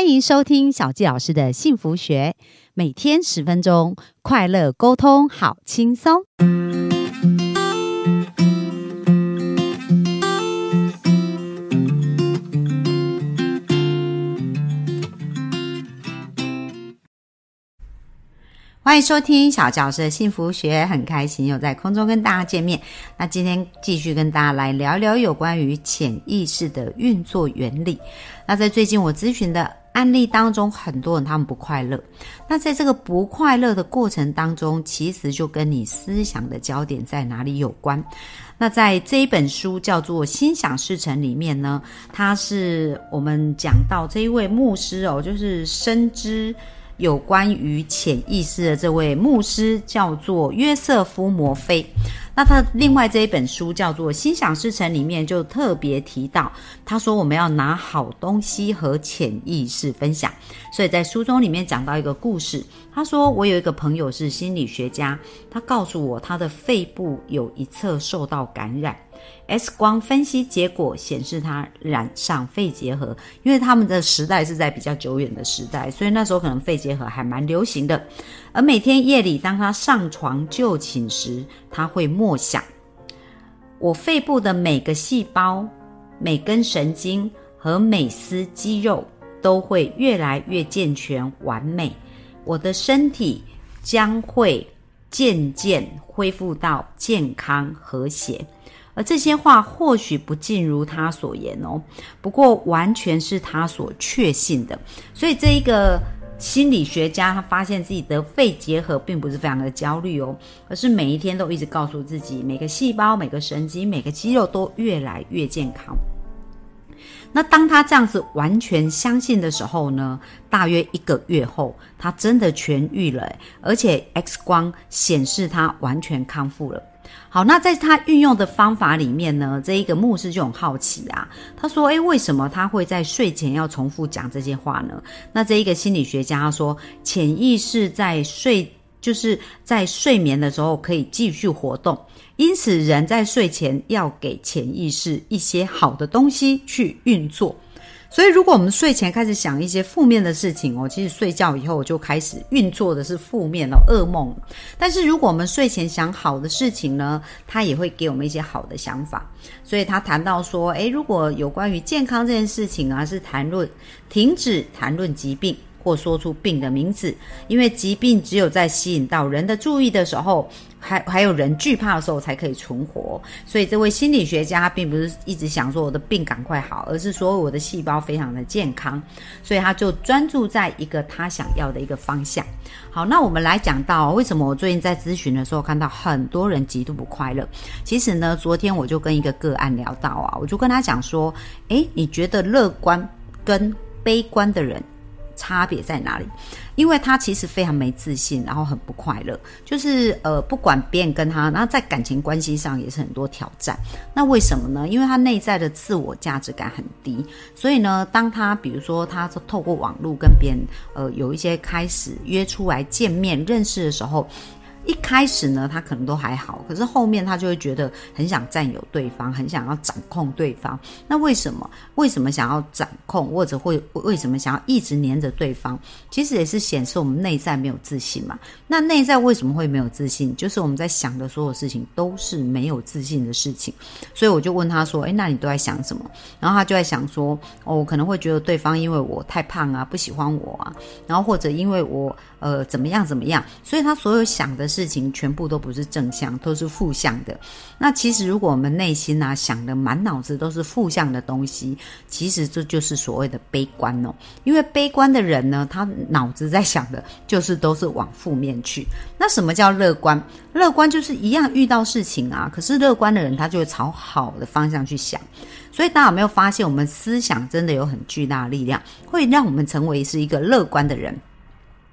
欢迎收听小纪老师的幸福学，每天十分钟，快乐沟通，好轻松。欢迎收听小教师的幸福学，很开心又在空中跟大家见面。那今天继续跟大家来聊聊有关于潜意识的运作原理。那在最近我咨询的案例当中，很多人他们不快乐。那在这个不快乐的过程当中，其实就跟你思想的焦点在哪里有关。那在这一本书叫做《心想事成》里面呢，它是我们讲到这一位牧师哦，就是深知。有关于潜意识的这位牧师叫做约瑟夫·摩菲，那他另外这一本书叫做《心想事成》，里面就特别提到，他说我们要拿好东西和潜意识分享。所以在书中里面讲到一个故事，他说我有一个朋友是心理学家，他告诉我他的肺部有一侧受到感染。X 光分析结果显示他染上肺结核，因为他们的时代是在比较久远的时代，所以那时候可能肺结核还蛮流行的。而每天夜里当他上床就寝时，他会默想：我肺部的每个细胞、每根神经和每丝肌肉都会越来越健全完美，我的身体将会渐渐恢复到健康和谐。而这些话或许不尽如他所言哦，不过完全是他所确信的。所以这一个心理学家，他发现自己得肺结核，并不是非常的焦虑哦，而是每一天都一直告诉自己，每个细胞、每个神经、每个肌肉都越来越健康。那当他这样子完全相信的时候呢？大约一个月后，他真的痊愈了，而且 X 光显示他完全康复了。好，那在他运用的方法里面呢，这一个牧师就很好奇啊。他说：“诶，为什么他会在睡前要重复讲这些话呢？”那这一个心理学家说：“潜意识在睡，就是在睡眠的时候可以继续活动，因此人在睡前要给潜意识一些好的东西去运作。”所以，如果我们睡前开始想一些负面的事情哦，其实睡觉以后就开始运作的是负面的噩梦。但是，如果我们睡前想好的事情呢，它也会给我们一些好的想法。所以他谈到说，诶，如果有关于健康这件事情啊，是谈论停止谈论疾病。或说出病的名字，因为疾病只有在吸引到人的注意的时候，还还有人惧怕的时候才可以存活。所以这位心理学家并不是一直想说我的病赶快好，而是说我的细胞非常的健康。所以他就专注在一个他想要的一个方向。好，那我们来讲到为什么我最近在咨询的时候看到很多人极度不快乐。其实呢，昨天我就跟一个个案聊到啊，我就跟他讲说，诶，你觉得乐观跟悲观的人？差别在哪里？因为他其实非常没自信，然后很不快乐，就是呃，不管别人跟他，然后在感情关系上也是很多挑战。那为什么呢？因为他内在的自我价值感很低，所以呢，当他比如说他透过网络跟别人呃有一些开始约出来见面认识的时候。一开始呢，他可能都还好，可是后面他就会觉得很想占有对方，很想要掌控对方。那为什么？为什么想要掌控，或者会为什么想要一直黏着对方？其实也是显示我们内在没有自信嘛。那内在为什么会没有自信？就是我们在想的所有事情都是没有自信的事情。所以我就问他说：“诶，那你都在想什么？”然后他就在想说：“哦，我可能会觉得对方因为我太胖啊，不喜欢我啊，然后或者因为我呃怎么样怎么样。”所以他所有想的。事情全部都不是正向，都是负向的。那其实，如果我们内心啊想的满脑子都是负向的东西，其实这就是所谓的悲观哦。因为悲观的人呢，他脑子在想的就是都是往负面去。那什么叫乐观？乐观就是一样遇到事情啊，可是乐观的人他就会朝好的方向去想。所以大家有没有发现，我们思想真的有很巨大的力量，会让我们成为是一个乐观的人。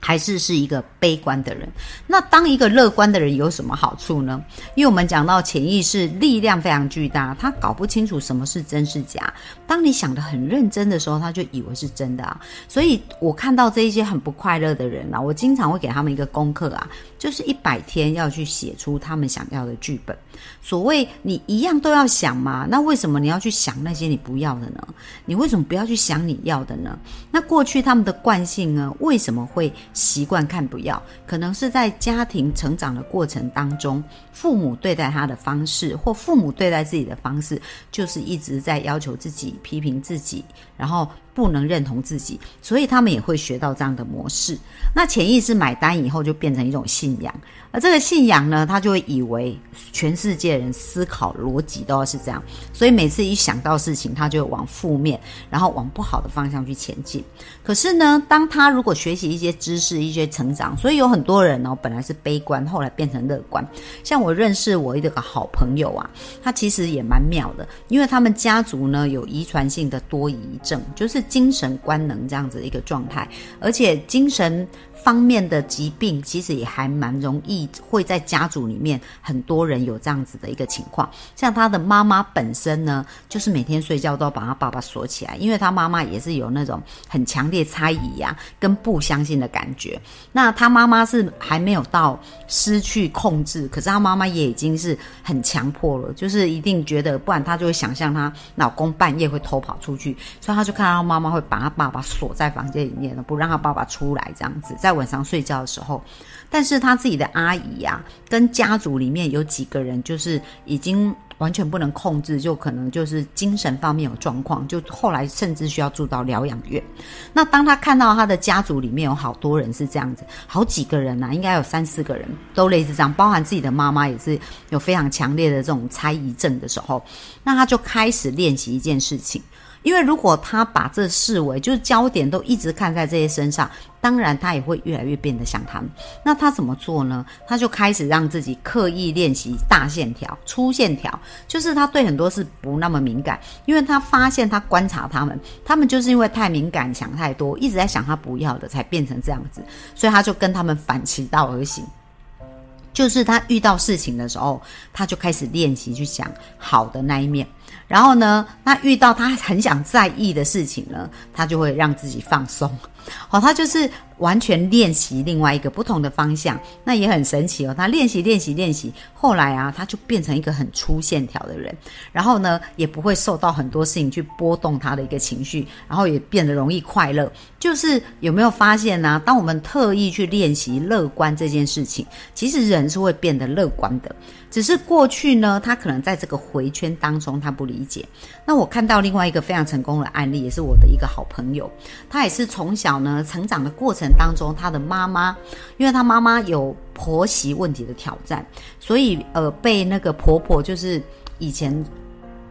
还是是一个悲观的人。那当一个乐观的人有什么好处呢？因为我们讲到潜意识力量非常巨大，他搞不清楚什么是真是假。当你想的很认真的时候，他就以为是真的啊。所以我看到这一些很不快乐的人啊，我经常会给他们一个功课啊，就是一百天要去写出他们想要的剧本。所谓你一样都要想嘛，那为什么你要去想那些你不要的呢？你为什么不要去想你要的呢？那过去他们的惯性呢，为什么会？习惯看不要，可能是在家庭成长的过程当中，父母对待他的方式，或父母对待自己的方式，就是一直在要求自己、批评自己，然后不能认同自己，所以他们也会学到这样的模式。那潜意识买单以后，就变成一种信仰。而这个信仰呢，他就会以为全世界人思考逻辑都要是这样，所以每次一想到事情，他就往负面，然后往不好的方向去前进。可是呢，当他如果学习一些知识、一些成长，所以有很多人呢，本来是悲观，后来变成乐观。像我认识我一个好朋友啊，他其实也蛮妙的，因为他们家族呢有遗传性的多疑症，就是精神官能这样子的一个状态，而且精神。方面的疾病其实也还蛮容易会在家族里面很多人有这样子的一个情况，像他的妈妈本身呢，就是每天睡觉都要把他爸爸锁起来，因为他妈妈也是有那种很强烈猜疑呀跟不相信的感觉。那他妈妈是还没有到失去控制，可是他妈妈也已经是很强迫了，就是一定觉得不然他就会想象他老公半夜会偷跑出去，所以他就看到他妈妈会把他爸爸锁在房间里面了，不让他爸爸出来这样子在。在晚上睡觉的时候，但是他自己的阿姨呀，跟家族里面有几个人，就是已经完全不能控制，就可能就是精神方面有状况，就后来甚至需要住到疗养院。那当他看到他的家族里面有好多人是这样子，好几个人呐，应该有三四个人都类似这样，包含自己的妈妈也是有非常强烈的这种猜疑症的时候，那他就开始练习一件事情。因为如果他把这视为就是焦点都一直看在这些身上，当然他也会越来越变得像他们。那他怎么做呢？他就开始让自己刻意练习大线条、粗线条，就是他对很多事不那么敏感，因为他发现他观察他们，他们就是因为太敏感、想太多，一直在想他不要的，才变成这样子。所以他就跟他们反其道而行。就是他遇到事情的时候，他就开始练习去想好的那一面。然后呢，他遇到他很想在意的事情呢，他就会让自己放松。好，他就是完全练习另外一个不同的方向，那也很神奇哦。他练习练习练习，后来啊，他就变成一个很粗线条的人。然后呢，也不会受到很多事情去波动他的一个情绪，然后也变得容易快乐。就是有没有发现呢？当我们特意去练习乐观这件事情，其实人是会变得乐观的。只是过去呢，他可能在这个回圈当中，他不理解。那我看到另外一个非常成功的案例，也是我的一个好朋友，他也是从小呢成长的过程当中，他的妈妈，因为他妈妈有婆媳问题的挑战，所以呃被那个婆婆就是以前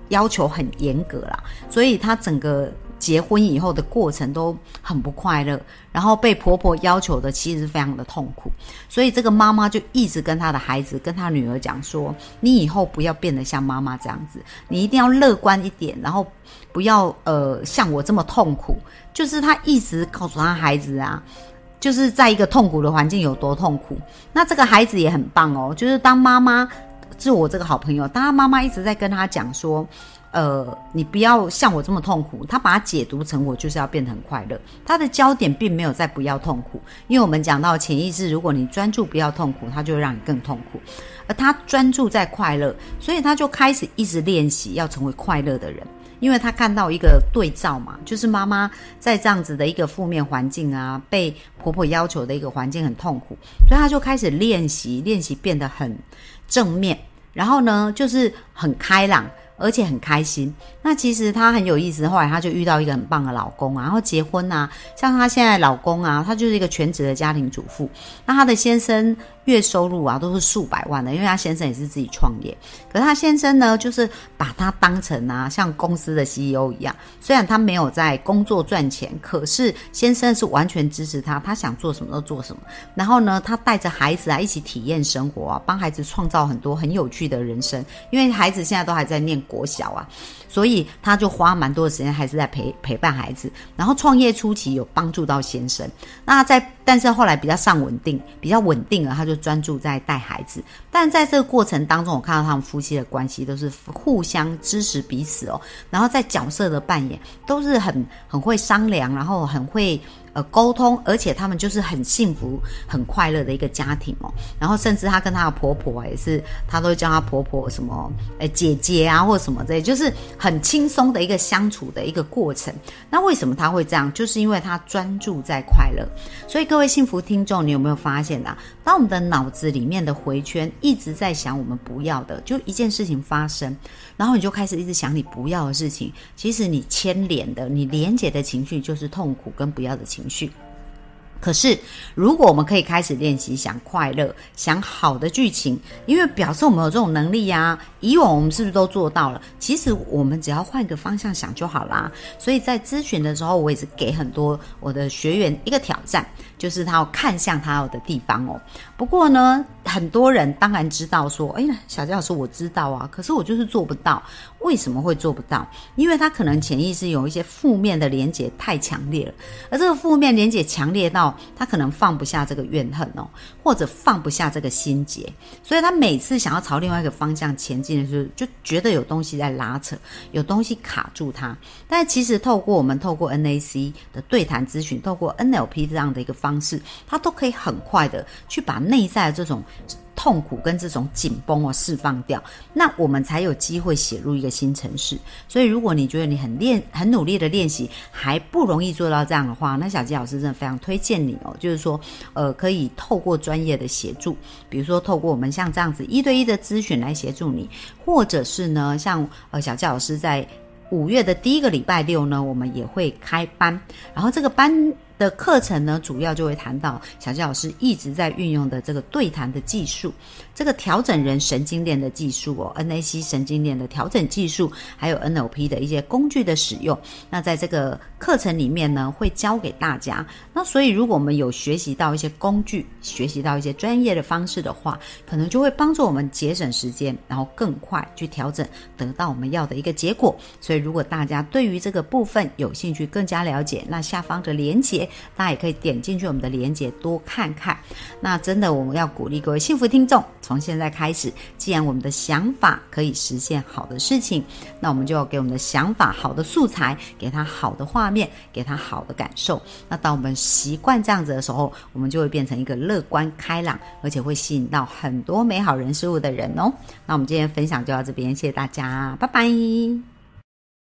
要求很严格啦，所以他整个。结婚以后的过程都很不快乐，然后被婆婆要求的其实非常的痛苦，所以这个妈妈就一直跟她的孩子、跟她女儿讲说：“你以后不要变得像妈妈这样子，你一定要乐观一点，然后不要呃像我这么痛苦。”就是她一直告诉她孩子啊，就是在一个痛苦的环境有多痛苦。那这个孩子也很棒哦，就是当妈妈，是我这个好朋友，当他妈妈一直在跟他讲说。呃，你不要像我这么痛苦。他把它解读成我就是要变得很快乐。他的焦点并没有在不要痛苦，因为我们讲到潜意识，如果你专注不要痛苦，它就会让你更痛苦。而他专注在快乐，所以他就开始一直练习要成为快乐的人。因为他看到一个对照嘛，就是妈妈在这样子的一个负面环境啊，被婆婆要求的一个环境很痛苦，所以他就开始练习，练习变得很正面，然后呢，就是很开朗。而且很开心。那其实她很有意思。后来她就遇到一个很棒的老公啊，然后结婚啊。像她现在老公啊，他就是一个全职的家庭主妇。那她的先生。月收入啊都是数百万的，因为他先生也是自己创业。可是他先生呢，就是把他当成啊像公司的 CEO 一样。虽然他没有在工作赚钱，可是先生是完全支持他，他想做什么都做什么。然后呢，他带着孩子啊一起体验生活啊，帮孩子创造很多很有趣的人生。因为孩子现在都还在念国小啊，所以他就花蛮多的时间还是在陪陪伴孩子。然后创业初期有帮助到先生，那在。但是后来比较上稳定，比较稳定了，他就专注在带孩子。但在这个过程当中，我看到他们夫妻的关系都是互相支持彼此哦，然后在角色的扮演都是很很会商量，然后很会。呃，沟通，而且他们就是很幸福、很快乐的一个家庭哦。然后，甚至她跟她的婆婆也是，她都叫她婆婆什么，哎，姐姐啊，或什么这，就是很轻松的一个相处的一个过程。那为什么她会这样？就是因为她专注在快乐。所以，各位幸福听众，你有没有发现啊？当我们的脑子里面的回圈一直在想我们不要的，就一件事情发生，然后你就开始一直想你不要的事情。其实你牵连的、你连接的情绪就是痛苦跟不要的情。情绪。可是，如果我们可以开始练习想快乐、想好的剧情，因为表示我们有这种能力呀。以往我们是不是都做到了？其实我们只要换个方向想就好啦。所以在咨询的时候，我也是给很多我的学员一个挑战，就是他要看向他要的地方哦。不过呢，很多人当然知道说，哎呀，小佳老师我知道啊，可是我就是做不到。为什么会做不到？因为他可能潜意识有一些负面的连结太强烈了，而这个负面连结强烈到他可能放不下这个怨恨哦，或者放不下这个心结，所以他每次想要朝另外一个方向前进的时候，就觉得有东西在拉扯，有东西卡住他。但其实透过我们透过 NAC 的对谈咨询，透过 NLP 这样的一个方式，他都可以很快的去把内在的这种。痛苦跟这种紧绷哦释放掉，那我们才有机会写入一个新城市。所以，如果你觉得你很练、很努力的练习还不容易做到这样的话，那小吉老师真的非常推荐你哦。就是说，呃，可以透过专业的协助，比如说透过我们像这样子一对一的咨询来协助你，或者是呢，像呃小吉老师在五月的第一个礼拜六呢，我们也会开班，然后这个班。的课程呢，主要就会谈到小杰老师一直在运用的这个对谈的技术，这个调整人神经链的技术哦，NAC 神经链的调整技术，还有 NLP 的一些工具的使用。那在这个课程里面呢，会教给大家。那所以，如果我们有学习到一些工具，学习到一些专业的方式的话，可能就会帮助我们节省时间，然后更快去调整，得到我们要的一个结果。所以，如果大家对于这个部分有兴趣，更加了解，那下方的连接。大家也可以点进去我们的链接多看看。那真的，我们要鼓励各位幸福听众，从现在开始，既然我们的想法可以实现好的事情，那我们就要给我们的想法好的素材，给它好的画面，给它好的感受。那当我们习惯这样子的时候，我们就会变成一个乐观开朗，而且会吸引到很多美好人事物的人哦。那我们今天分享就到这边，谢谢大家，拜拜。